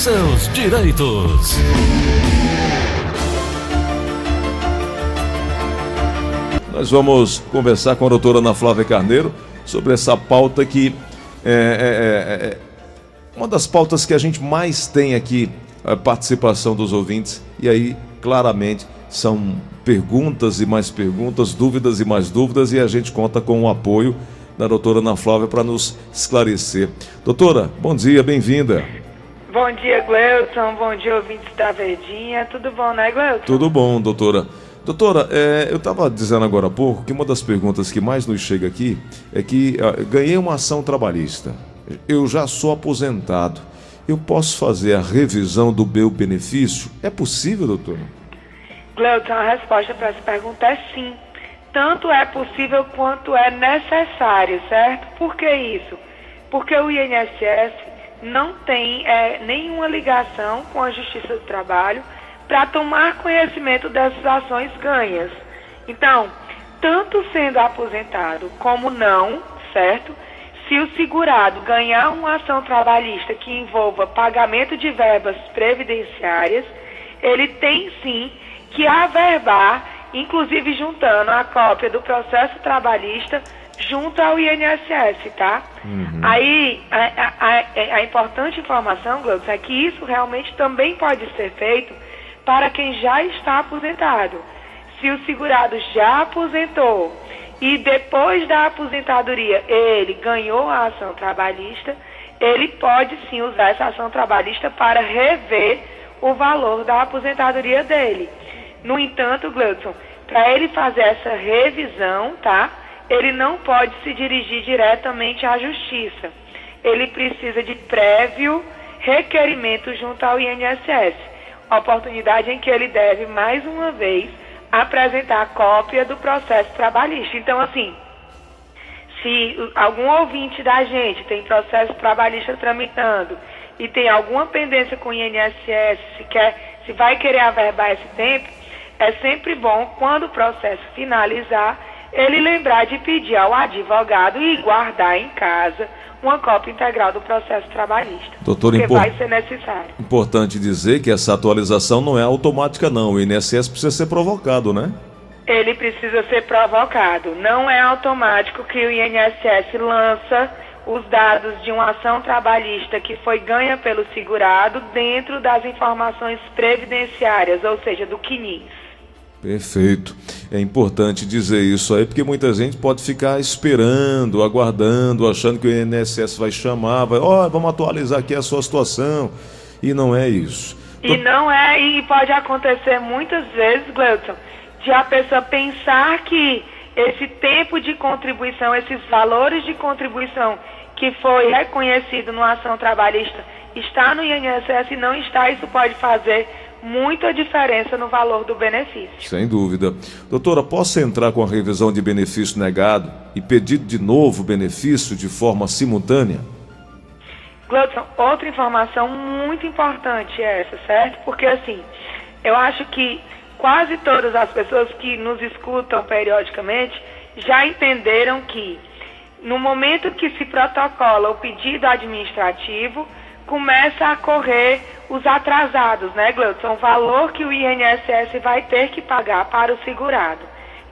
seus direitos. Nós vamos conversar com a doutora Ana Flávia Carneiro sobre essa pauta que é, é, é, é uma das pautas que a gente mais tem aqui, a participação dos ouvintes, e aí, claramente, são perguntas e mais perguntas, dúvidas e mais dúvidas, e a gente conta com o apoio da doutora Ana Flávia para nos esclarecer. Doutora, bom dia, bem-vinda. Bom dia, Gleuton. Bom dia, ouvintes da Verdinha. Tudo bom, né, Gleuton? Tudo bom, doutora. Doutora, é, eu estava dizendo agora há pouco que uma das perguntas que mais nos chega aqui é que ah, ganhei uma ação trabalhista. Eu já sou aposentado. Eu posso fazer a revisão do meu benefício? É possível, doutora? Gleuton, a resposta para essa pergunta é sim. Tanto é possível quanto é necessário, certo? Por que isso? Porque o INSS não tem é, nenhuma ligação com a Justiça do Trabalho para tomar conhecimento dessas ações ganhas. Então, tanto sendo aposentado como não, certo? Se o segurado ganhar uma ação trabalhista que envolva pagamento de verbas previdenciárias, ele tem sim que averbar, inclusive juntando a cópia do processo trabalhista junto ao INSS, tá? Uhum. Aí, a, a, a, importante informação, Gleuton, é que isso realmente também pode ser feito para quem já está aposentado. Se o segurado já aposentou e depois da aposentadoria ele ganhou a ação trabalhista, ele pode sim usar essa ação trabalhista para rever o valor da aposentadoria dele. No entanto, Gleudson, para ele fazer essa revisão, tá? Ele não pode se dirigir diretamente à justiça. Ele precisa de prévio requerimento junto ao INSS oportunidade em que ele deve, mais uma vez, apresentar cópia do processo trabalhista. Então, assim, se algum ouvinte da gente tem processo trabalhista tramitando e tem alguma pendência com o INSS, se, quer, se vai querer averbar esse tempo, é sempre bom, quando o processo finalizar, ele lembrar de pedir ao advogado e guardar em casa uma cópia integral do processo trabalhista. Doutor, porque vai ser necessário. Importante dizer que essa atualização não é automática, não. O INSS precisa ser provocado, né? Ele precisa ser provocado. Não é automático que o INSS lança os dados de uma ação trabalhista que foi ganha pelo segurado dentro das informações previdenciárias, ou seja, do CNIS. Perfeito. É importante dizer isso aí, porque muita gente pode ficar esperando, aguardando, achando que o INSS vai chamar, vai, ó, oh, vamos atualizar aqui a sua situação. E não é isso. E não é, e pode acontecer muitas vezes, Gleudson, de a pessoa pensar que esse tempo de contribuição, esses valores de contribuição que foi reconhecido numa ação trabalhista está no INSS e não está, isso pode fazer muita diferença no valor do benefício. Sem dúvida. Doutora, posso entrar com a revisão de benefício negado e pedir de novo benefício de forma simultânea? Gleudson, outra informação muito importante é essa, certo? Porque assim, eu acho que quase todas as pessoas que nos escutam periodicamente já entenderam que no momento que se protocola o pedido administrativo, começa a correr os atrasados, né, Gleudson? O valor que o INSS vai ter que pagar para o segurado.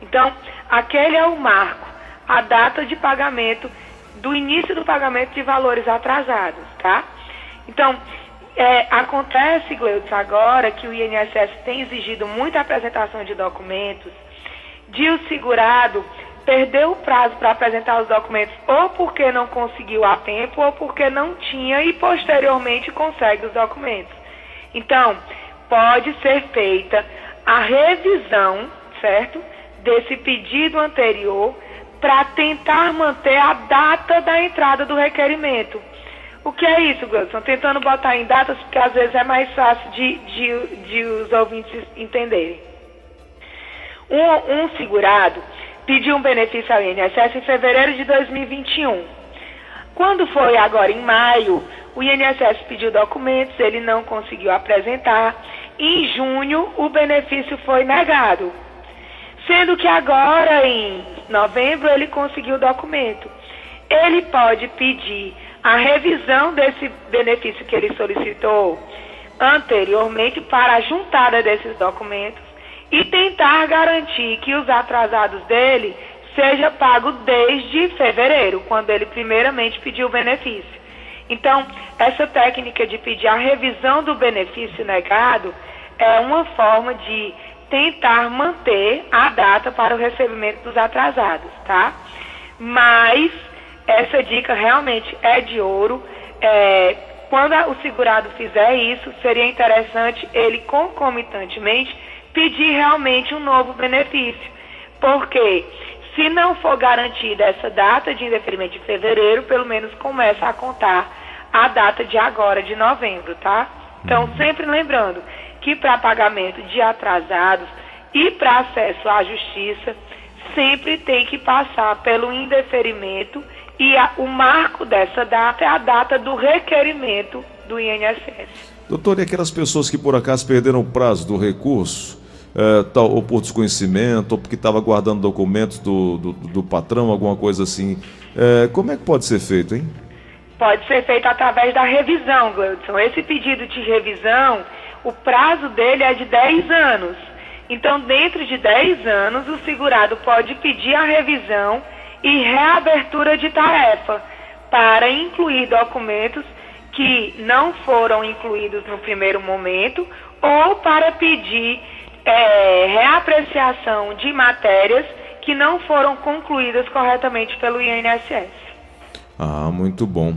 Então, aquele é o marco, a data de pagamento, do início do pagamento de valores atrasados, tá? Então, é, acontece, Gleudson, agora que o INSS tem exigido muita apresentação de documentos, de o segurado perdeu o prazo para apresentar os documentos ou porque não conseguiu a tempo ou porque não tinha e posteriormente consegue os documentos. Então, pode ser feita a revisão, certo? Desse pedido anterior para tentar manter a data da entrada do requerimento. O que é isso, Gleison? Tentando botar em datas, porque às vezes é mais fácil de, de, de os ouvintes entenderem. Um, um segurado pediu um benefício ao INSS em fevereiro de 2021. Quando foi agora em maio, o INSS pediu documentos, ele não conseguiu apresentar. Em junho, o benefício foi negado. Sendo que agora, em novembro, ele conseguiu o documento. Ele pode pedir a revisão desse benefício que ele solicitou anteriormente para a juntada desses documentos e tentar garantir que os atrasados dele seja pago desde fevereiro, quando ele primeiramente pediu o benefício. Então, essa técnica de pedir a revisão do benefício negado é uma forma de tentar manter a data para o recebimento dos atrasados, tá? Mas essa dica realmente é de ouro. É, quando o segurado fizer isso, seria interessante ele concomitantemente pedir realmente um novo benefício. Porque se não for garantida essa data de indeferimento de fevereiro, pelo menos começa a contar a data de agora, de novembro, tá? Então, uhum. sempre lembrando que para pagamento de atrasados e para acesso à justiça, sempre tem que passar pelo indeferimento e a, o marco dessa data é a data do requerimento do INSS. Doutor, e aquelas pessoas que por acaso perderam o prazo do recurso, é, tal, ou por desconhecimento, ou porque estava guardando documentos do, do, do, patrão, alguma coisa assim, é, como é que pode ser feito, hein? Pode ser feito através da revisão, Gleudson. Esse pedido de revisão, o prazo dele é de 10 anos. Então, dentro de 10 anos, o segurado pode pedir a revisão e reabertura de tarefa para incluir documentos que não foram incluídos no primeiro momento ou para pedir é, reapreciação de matérias que não foram concluídas corretamente pelo INSS. Ah, muito bom.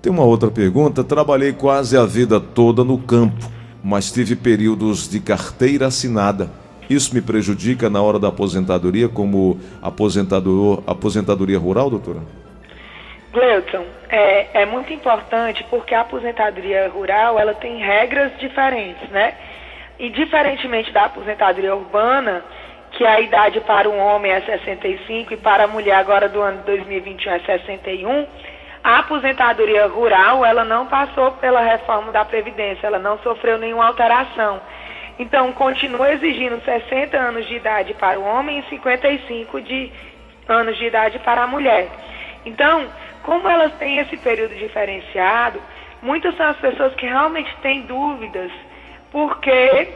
Tem uma outra pergunta. Trabalhei quase a vida toda no campo, mas tive períodos de carteira assinada isso me prejudica na hora da aposentadoria, como aposentador, aposentadoria rural, doutora? Gleuton, é, é muito importante porque a aposentadoria rural ela tem regras diferentes, né? E diferentemente da aposentadoria urbana, que a idade para o homem é 65 e para a mulher agora do ano 2021 é 61, a aposentadoria rural ela não passou pela reforma da Previdência, ela não sofreu nenhuma alteração. Então, continua exigindo 60 anos de idade para o homem e 55 de anos de idade para a mulher. Então, como elas têm esse período diferenciado, muitas são as pessoas que realmente têm dúvidas, porque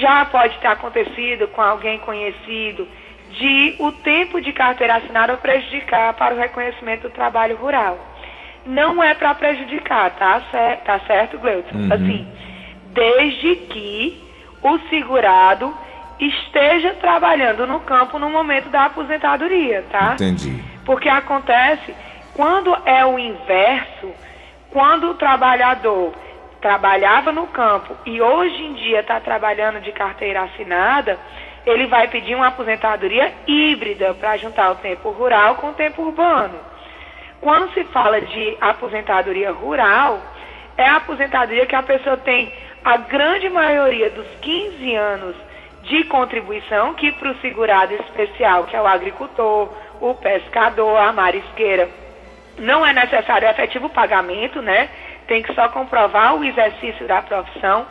já pode ter acontecido com alguém conhecido de o tempo de carteira assinada prejudicar para o reconhecimento do trabalho rural. Não é para prejudicar, tá certo, tá certo Gleuton? Uhum. Assim, desde que o segurado esteja trabalhando no campo no momento da aposentadoria, tá? Entendi. Porque acontece quando é o inverso, quando o trabalhador trabalhava no campo e hoje em dia está trabalhando de carteira assinada, ele vai pedir uma aposentadoria híbrida para juntar o tempo rural com o tempo urbano. Quando se fala de aposentadoria rural, é a aposentadoria que a pessoa tem a grande maioria dos 15 anos de contribuição, que para o segurado especial, que é o agricultor, o pescador, a marisqueira, não é necessário efetivo pagamento, né? Tem que só comprovar o exercício da profissão.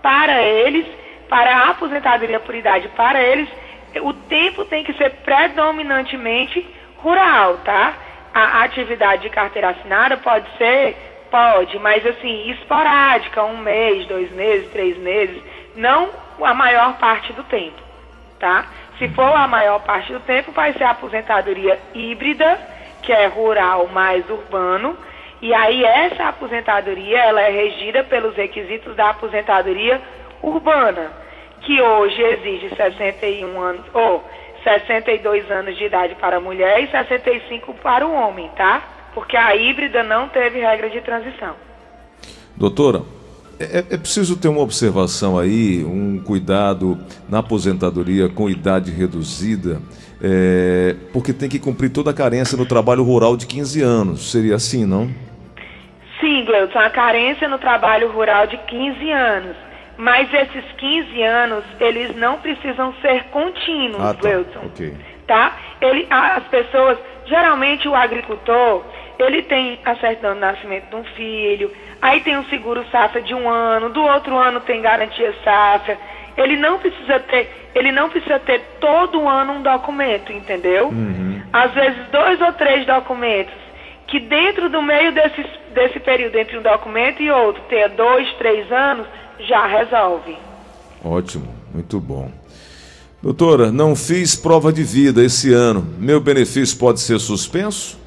Para eles, para a aposentadoria por idade, para eles, o tempo tem que ser predominantemente rural, tá? A atividade de carteira assinada pode ser Pode, mas assim, esporádica, um mês, dois meses, três meses, não a maior parte do tempo, tá? Se for a maior parte do tempo, vai ser a aposentadoria híbrida, que é rural mais urbano, e aí essa aposentadoria, ela é regida pelos requisitos da aposentadoria urbana, que hoje exige 61 anos, ou 62 anos de idade para a mulher e 65 para o homem, tá? porque a híbrida não teve regra de transição. Doutora, é, é, preciso ter uma observação aí, um cuidado na aposentadoria com idade reduzida, é, porque tem que cumprir toda a carência no trabalho rural de 15 anos. Seria assim, não? Sim, Gleudson, a carência no trabalho rural de 15 anos. Mas esses 15 anos, eles não precisam ser contínuos, ah, tá. Okay. Tá? Ele, as pessoas, geralmente o agricultor, ele tem a certidão de nascimento de um filho, aí tem um seguro safra de um ano, do outro ano tem garantia safra. Ele não precisa ter, ele não precisa ter todo ano um documento, entendeu? Uhum. Às vezes dois ou três documentos que dentro do meio desse, desse período entre um documento e outro, ter dois, três anos, já resolve. Ótimo, muito bom. Doutora, não fiz prova de vida esse ano. Meu benefício pode ser suspenso?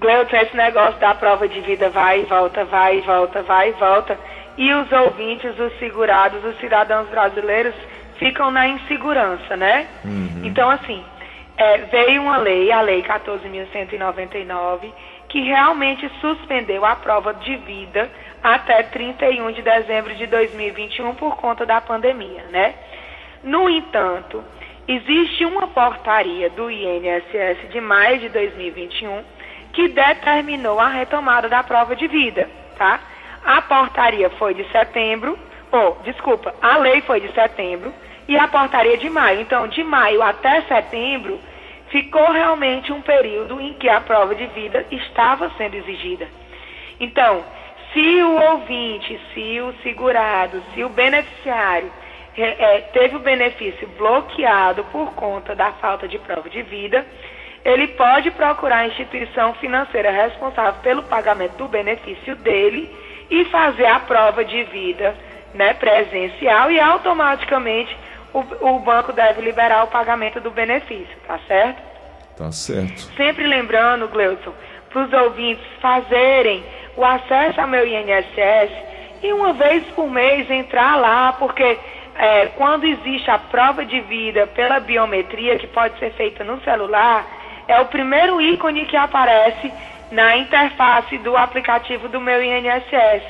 Gleuton, esse negócio da prova de vida vai e volta, vai e volta, vai e volta. E os ouvintes, os segurados, os cidadãos brasileiros ficam na insegurança, né? Uhum. Então, assim, é, veio uma lei, a Lei 14.199, que realmente suspendeu a prova de vida até 31 de dezembro de 2021 por conta da pandemia, né? No entanto, existe uma portaria do INSS de maio de 2021 que determinou a retomada da prova de vida, tá? A portaria foi de setembro, ou, desculpa, a lei foi de setembro e a portaria de maio. Então, de maio até setembro, ficou realmente um período em que a prova de vida estava sendo exigida. Então, se o ouvinte, se o segurado, se o beneficiário é, teve o benefício bloqueado por conta da falta de prova de vida, ele pode procurar a instituição financeira responsável pelo pagamento do benefício dele e fazer a prova de vida né, presencial e automaticamente o, o banco deve liberar o pagamento do benefício, tá certo? Tá certo. Sempre lembrando, Gleudson, para os ouvintes fazerem o acesso ao meu INSS e uma vez por mês entrar lá, porque é, quando existe a prova de vida pela biometria, que pode ser feita no celular, é o primeiro ícone que aparece na interface do aplicativo do meu INSS.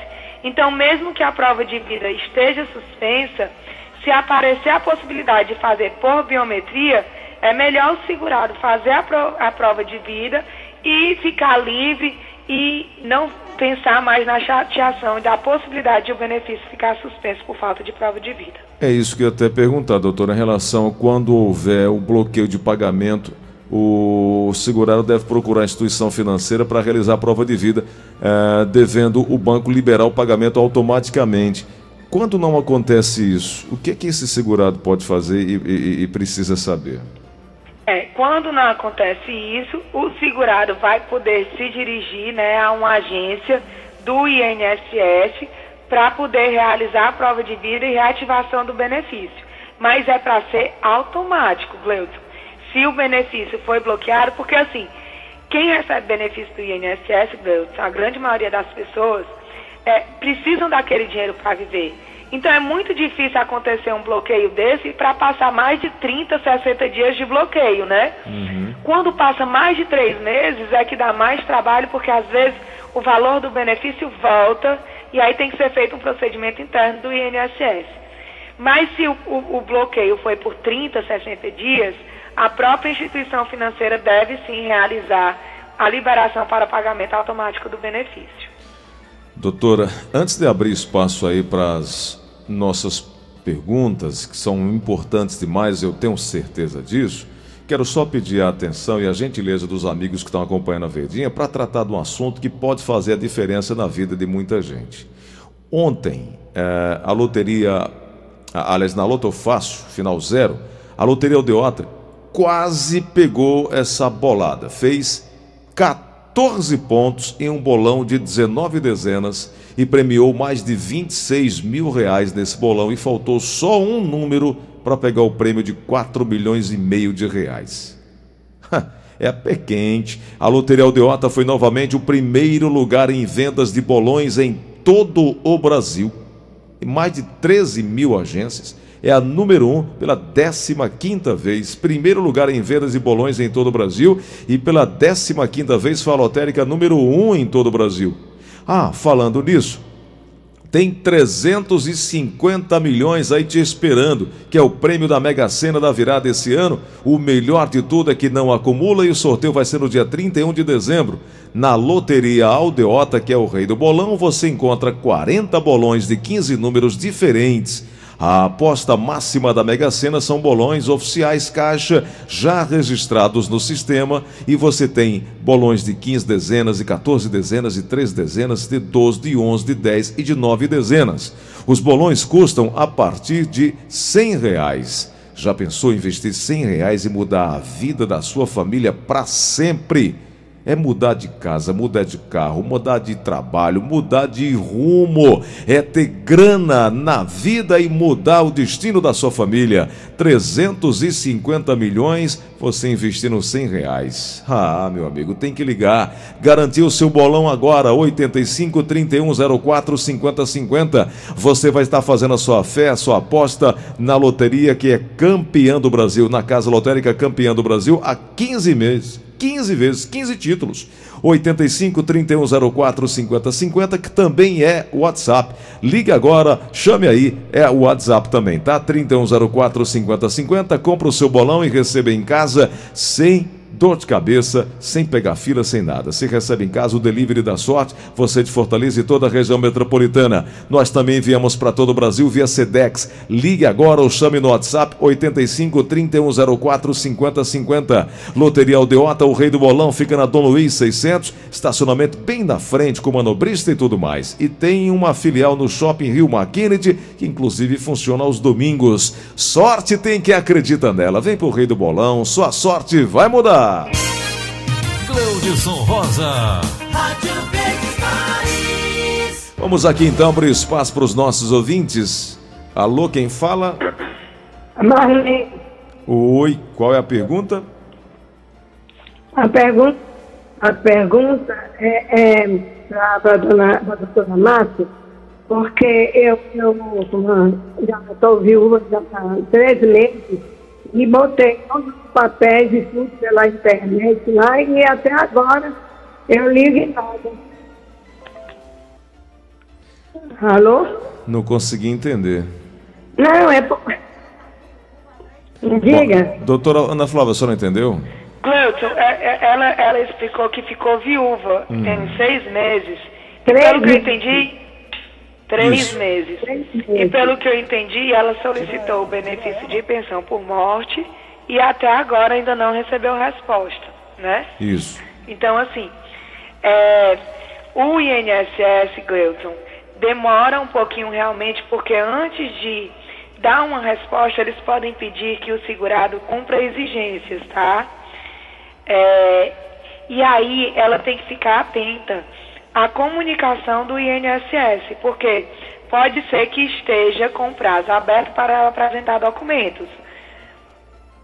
Então, mesmo que a prova de vida esteja suspensa, se aparecer a possibilidade de fazer por biometria, é melhor o segurado fazer a, pro, a prova de vida e ficar livre e não pensar mais na chateação da possibilidade de o benefício ficar suspenso por falta de prova de vida. É isso que eu até perguntar, doutora, em relação a quando houver o bloqueio de pagamento, o segurado deve procurar a instituição financeira para realizar a prova de vida, eh, devendo o banco liberar o pagamento automaticamente. Quando não acontece isso, o que, é que esse segurado pode fazer e, e, e precisa saber? É, quando não acontece isso, o segurado vai poder se dirigir né, a uma agência do INSS para poder realizar a prova de vida e reativação do benefício. Mas é para ser automático, Gleudson. Se o benefício foi bloqueado, porque assim, quem recebe benefício do INSS, Gleudson, a grande maioria das pessoas, é, precisam daquele dinheiro para viver. Então é muito difícil acontecer um bloqueio desse para passar mais de 30, 60 dias de bloqueio, né? Uhum. Quando passa mais de três meses é que dá mais trabalho, porque às vezes o valor do benefício volta e aí tem que ser feito um procedimento interno do INSS. Mas se o, o, o bloqueio foi por 30, 60 dias, a própria instituição financeira deve sim realizar a liberação para pagamento automático do benefício. Doutora, antes de abrir espaço aí para as nossas perguntas, que são importantes demais, eu tenho certeza disso, quero só pedir a atenção e a gentileza dos amigos que estão acompanhando a Verdinha para tratar de um assunto que pode fazer a diferença na vida de muita gente. Ontem, é, a loteria, aliás, na Loto Fácil, final zero, a loteria Aldeota quase pegou essa bolada, fez 14 14 pontos em um bolão de 19 dezenas e premiou mais de 26 mil reais nesse bolão e faltou só um número para pegar o prêmio de 4 milhões e meio de reais. é a pé quente. A Loteria Aldeota foi novamente o primeiro lugar em vendas de bolões em todo o Brasil. Em mais de 13 mil agências é a número 1 um pela 15 vez, primeiro lugar em vendas de bolões em todo o Brasil e pela 15 vez foi a lotérica número 1 um em todo o Brasil. Ah, falando nisso, tem 350 milhões aí te esperando, que é o prêmio da Mega Sena da virada esse ano. O melhor de tudo é que não acumula e o sorteio vai ser no dia 31 de dezembro. Na Loteria Aldeota, que é o rei do bolão, você encontra 40 bolões de 15 números diferentes a aposta máxima da Mega Sena são bolões oficiais caixa já registrados no sistema e você tem bolões de 15 dezenas, de 14 dezenas, de 3 dezenas, de 12, de 11, de 10 e de 9 dezenas. Os bolões custam a partir de 100 reais. Já pensou em investir 100 reais e mudar a vida da sua família para sempre? É mudar de casa, mudar de carro, mudar de trabalho, mudar de rumo, é ter grana na vida e mudar o destino da sua família. 350 milhões, você investindo 100 reais. Ah, meu amigo, tem que ligar. Garantir o seu bolão agora, 85 3104 5050. Você vai estar fazendo a sua fé, a sua aposta na loteria que é campeã do Brasil, na Casa Lotérica Campeã do Brasil, há 15 meses. 15 vezes, 15 títulos. 85 3104 5050, que também é WhatsApp. Ligue agora, chame aí, é o WhatsApp também, tá? 3104 5050, compra o seu bolão e receba em casa sem dor de cabeça, sem pegar fila, sem nada. Se recebe em casa o delivery da sorte, você de Fortaleza e toda a região metropolitana. Nós também enviamos para todo o Brasil via Sedex. Ligue agora ou chame no WhatsApp 85 3104 5050. Loteria Aldeota, o rei do bolão, fica na Dom Luiz 600, estacionamento bem na frente com manobrista e tudo mais. E tem uma filial no Shopping Rio McKinney, que inclusive funciona aos domingos. Sorte tem quem acredita nela. Vem pro rei do bolão, sua sorte vai mudar. Cleudson Rosa. Rádio Verdes. Vamos aqui então para o espaço para os nossos ouvintes. Alô, quem fala? Marlene, Oi, qual é a pergunta? a pergunta, a pergunta é, é para a dona, pra doutora Márcia, porque eu, eu já estou viúva já há três meses e botei todos os papéis e tudo pela internet lá e até agora eu ligo e nada. Alô? Não consegui entender. Não, é por... Diga. Doutora Ana Flávia, a senhora entendeu? Cleuton, é- é- ela, ela explicou que ficou viúva em seis meses. Três pelo que eu entendi, três Isso. meses. Três E pelo que eu entendi, ela solicitou o benefício de pensão por morte e até agora ainda não recebeu resposta, né? Isso. Então, assim, é, o INSS, Gleuton, demora um pouquinho realmente, porque antes de dar uma resposta, eles podem pedir que o segurado cumpra exigências, tá? É, e aí ela tem que ficar atenta à comunicação do INSS, porque pode ser que esteja com prazo aberto para ela apresentar documentos.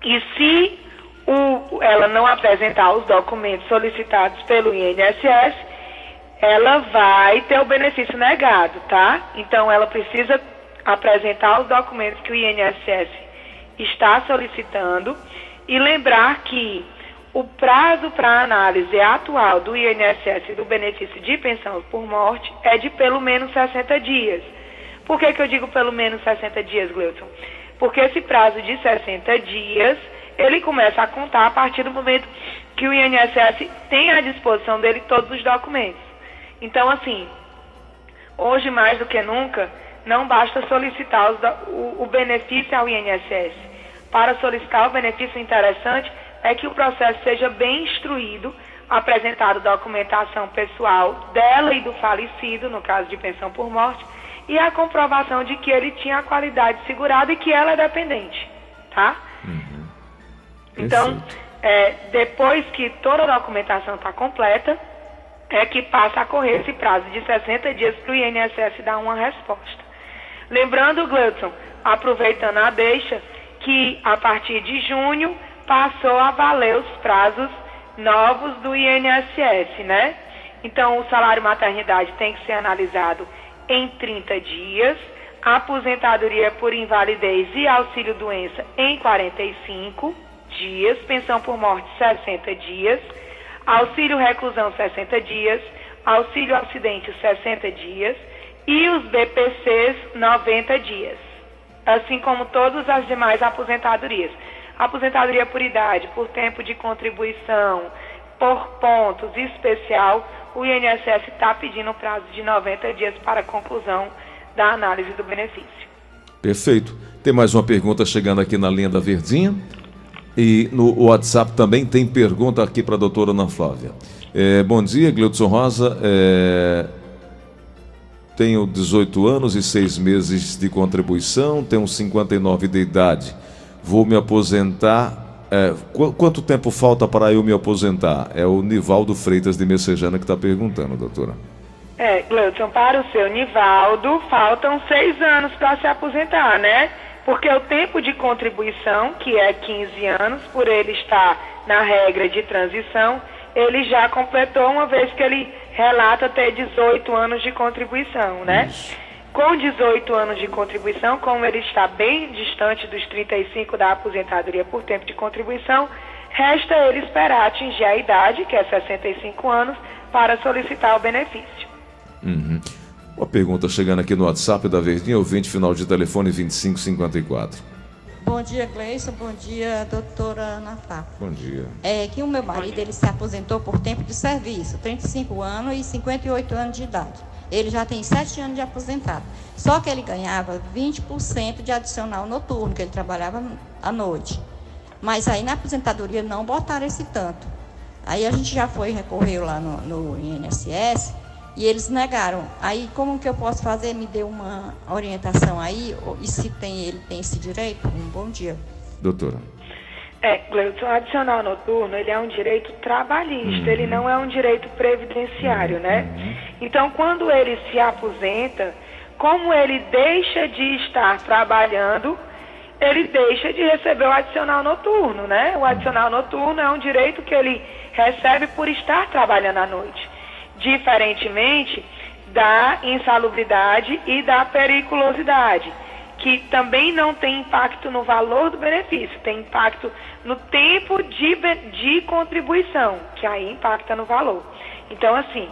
E se o- ela não apresentar os documentos solicitados pelo INSS, ela vai ter o benefício negado, tá? Então ela precisa apresentar os documentos que o INSS está solicitando e lembrar que o prazo para análise atual do INSS do benefício de pensão por morte é de pelo menos 60 dias. Por que, que eu digo pelo menos 60 dias, Gleuton? Porque esse prazo de 60 dias, ele começa a contar a partir do momento que o INSS tem à disposição dele todos os documentos. Então, assim, hoje mais do que nunca, não basta solicitar o, o benefício ao INSS. Para solicitar o benefício interessante é que o processo seja bem instruído, apresentado documentação pessoal dela e do falecido, no caso de pensão por morte, e a comprovação de que ele tinha a qualidade segurada e que ela é dependente, tá? Então, Perfeito. é, depois que toda a documentação está completa, é que passa a correr esse prazo de 60 dias para o INSS dar uma resposta. Lembrando, Gleudson, aproveitando a deixa, que a partir de junho passou a valer os prazos novos do INSS, né? Então, o salário maternidade tem que ser analisado em 30 dias, a aposentadoria por invalidez e auxílio doença em 45 dias, pensão por morte 60 dias, auxílio reclusão 60 dias, auxílio acidente 60 dias e os BPCs 90 dias, assim como todas as demais aposentadorias. Aposentadoria por idade, por tempo de contribuição, por pontos especial, o INSS está pedindo um prazo de 90 dias para a conclusão da análise do benefício. Perfeito. Tem mais uma pergunta chegando aqui na linha da Verdinha. E no WhatsApp também tem pergunta aqui para a doutora Ana Flávia. É, bom dia, Gleudson Rosa. É, tenho 18 anos e 6 meses de contribuição, tenho 59 de idade. Vou me aposentar é, qu- quanto tempo falta para eu me aposentar? É o Nivaldo Freitas de Messejana que está perguntando, doutora. É, Gleudson, para o seu Nivaldo, faltam seis anos para se aposentar, né? Porque o tempo de contribuição, que é 15 anos, por ele estar na regra de transição, ele já completou uma vez que ele relata ter 18 anos de contribuição, né? Com 18 anos de contribuição, como ele está bem distante dos 35 da aposentadoria por tempo de contribuição, resta ele esperar atingir a idade, que é 65 anos, para solicitar o benefício. Uhum. Uma pergunta chegando aqui no WhatsApp da Verdinha, ouvinte final de telefone 2554. Bom dia, Gleison. Bom dia, doutora Ana Flávia. Bom dia. É que o meu marido ele se aposentou por tempo de serviço, 35 anos e 58 anos de idade. Ele já tem 7 anos de aposentado. Só que ele ganhava 20% de adicional noturno, que ele trabalhava à noite. Mas aí na aposentadoria não botaram esse tanto. Aí a gente já foi, recorreu lá no, no INSS e eles negaram. Aí como que eu posso fazer? Me dê uma orientação aí, e se tem ele tem esse direito? Um bom dia. Doutora. É, Gleudson, o adicional noturno, ele é um direito trabalhista, ele não é um direito previdenciário, né? Então, quando ele se aposenta, como ele deixa de estar trabalhando, ele deixa de receber o adicional noturno, né? O adicional noturno é um direito que ele recebe por estar trabalhando à noite. Diferentemente da insalubridade e da periculosidade, que também não tem impacto no valor do benefício, tem impacto no tempo de, de contribuição, que aí impacta no valor. Então, assim,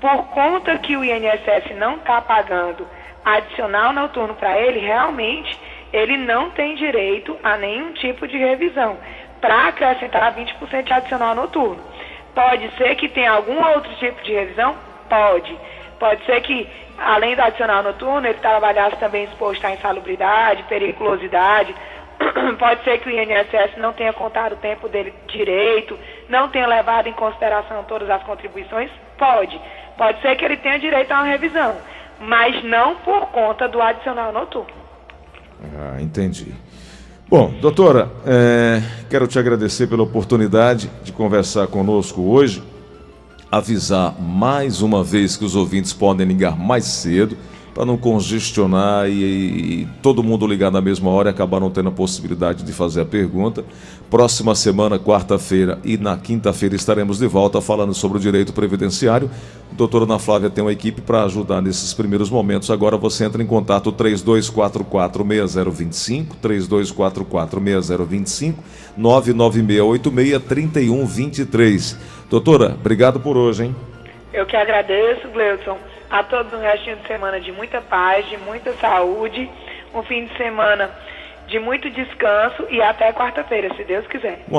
por conta que o INSS não está pagando adicional noturno para ele, realmente ele não tem direito a nenhum tipo de revisão para acrescentar 20% de adicional noturno. Pode ser que tenha algum outro tipo de revisão? Pode. Pode ser que, além do adicional noturno, ele trabalhasse também exposto à insalubridade, periculosidade. Pode ser que o INSS não tenha contado o tempo dele direito, não tenha levado em consideração todas as contribuições? Pode. Pode ser que ele tenha direito a uma revisão, mas não por conta do adicional noturno. Ah, entendi. Bom, doutora, é, quero te agradecer pela oportunidade de conversar conosco hoje. Avisar mais uma vez que os ouvintes podem ligar mais cedo para não congestionar e, e todo mundo ligar na mesma hora e acabar não tendo a possibilidade de fazer a pergunta. Próxima semana, quarta-feira e na quinta-feira estaremos de volta falando sobre o direito previdenciário. Doutora Ana Flávia tem uma equipe para ajudar nesses primeiros momentos. Agora você entra em contato 3244-6025, 3244-6025, 99686-3123. Doutora, obrigado por hoje, hein? Eu que agradeço, Gleudson, a todos um restinho de semana de muita paz, de muita saúde, um fim de semana de muito descanso e até quarta-feira, se Deus quiser.